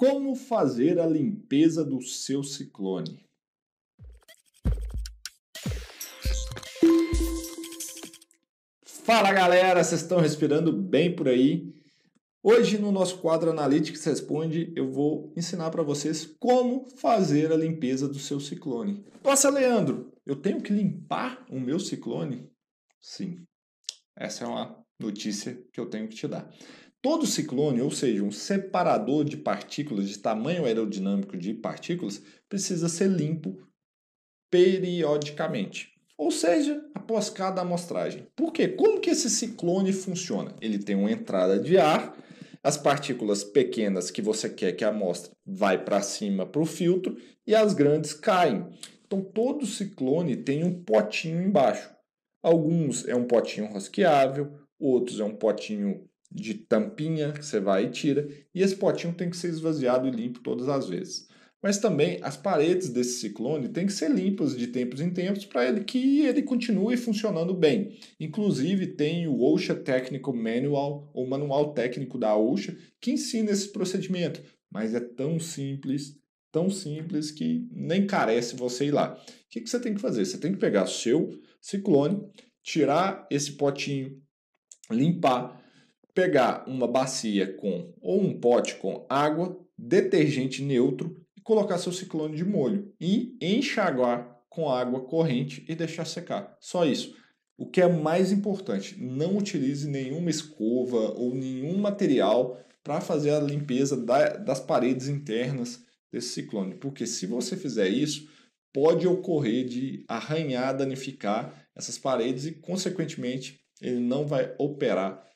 Como fazer a limpeza do seu ciclone? Fala galera, vocês estão respirando bem por aí? Hoje no nosso quadro Analytics Responde, eu vou ensinar para vocês como fazer a limpeza do seu ciclone. Nossa, Leandro, eu tenho que limpar o meu ciclone? Sim, essa é uma notícia que eu tenho que te dar. Todo ciclone, ou seja, um separador de partículas de tamanho aerodinâmico de partículas, precisa ser limpo periodicamente. Ou seja, após cada amostragem. Por quê? Como que esse ciclone funciona? Ele tem uma entrada de ar, as partículas pequenas que você quer que a amostra vai para cima para o filtro e as grandes caem. Então todo ciclone tem um potinho embaixo. Alguns é um potinho rosqueável, outros é um potinho de tampinha que você vai e tira, e esse potinho tem que ser esvaziado e limpo todas as vezes. Mas também as paredes desse ciclone têm que ser limpas de tempos em tempos para ele que ele continue funcionando bem. Inclusive tem o OSHA Technical Manual, ou manual técnico da OSHA, que ensina esse procedimento, mas é tão simples, tão simples que nem carece você ir lá. O que, que você tem que fazer? Você tem que pegar o seu ciclone, tirar esse potinho, limpar, pegar uma bacia com ou um pote com água, detergente neutro e colocar seu ciclone de molho e enxaguar com água corrente e deixar secar. Só isso. O que é mais importante, não utilize nenhuma escova ou nenhum material para fazer a limpeza da, das paredes internas desse ciclone, porque se você fizer isso, pode ocorrer de arranhar, danificar essas paredes e, consequentemente, ele não vai operar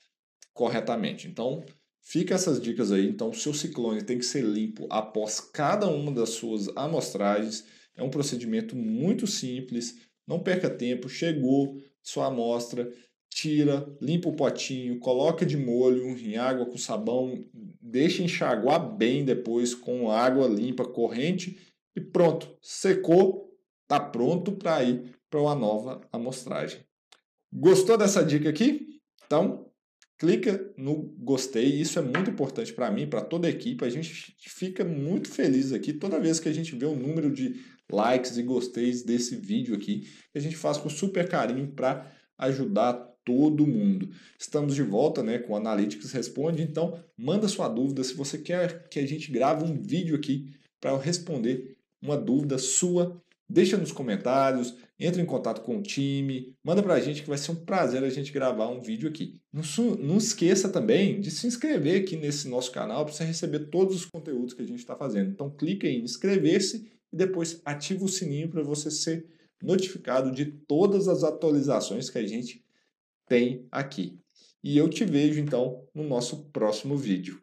corretamente. Então, fica essas dicas aí. Então, o seu ciclone tem que ser limpo após cada uma das suas amostragens. É um procedimento muito simples. Não perca tempo. Chegou sua amostra, tira, limpa o potinho, coloca de molho em água com sabão, deixa enxaguar bem depois com água limpa corrente e pronto, secou, tá pronto para ir para uma nova amostragem. Gostou dessa dica aqui? Então, clica no gostei, isso é muito importante para mim, para toda a equipe. A gente fica muito feliz aqui toda vez que a gente vê o número de likes e gosteis desse vídeo aqui, a gente faz com super carinho para ajudar todo mundo. Estamos de volta, né, com Analytics Responde, então manda sua dúvida se você quer que a gente grave um vídeo aqui para responder uma dúvida sua Deixa nos comentários, entre em contato com o time, manda para a gente que vai ser um prazer a gente gravar um vídeo aqui. Não, não esqueça também de se inscrever aqui nesse nosso canal para você receber todos os conteúdos que a gente está fazendo. Então clica em inscrever-se e depois ativa o sininho para você ser notificado de todas as atualizações que a gente tem aqui. E eu te vejo então no nosso próximo vídeo.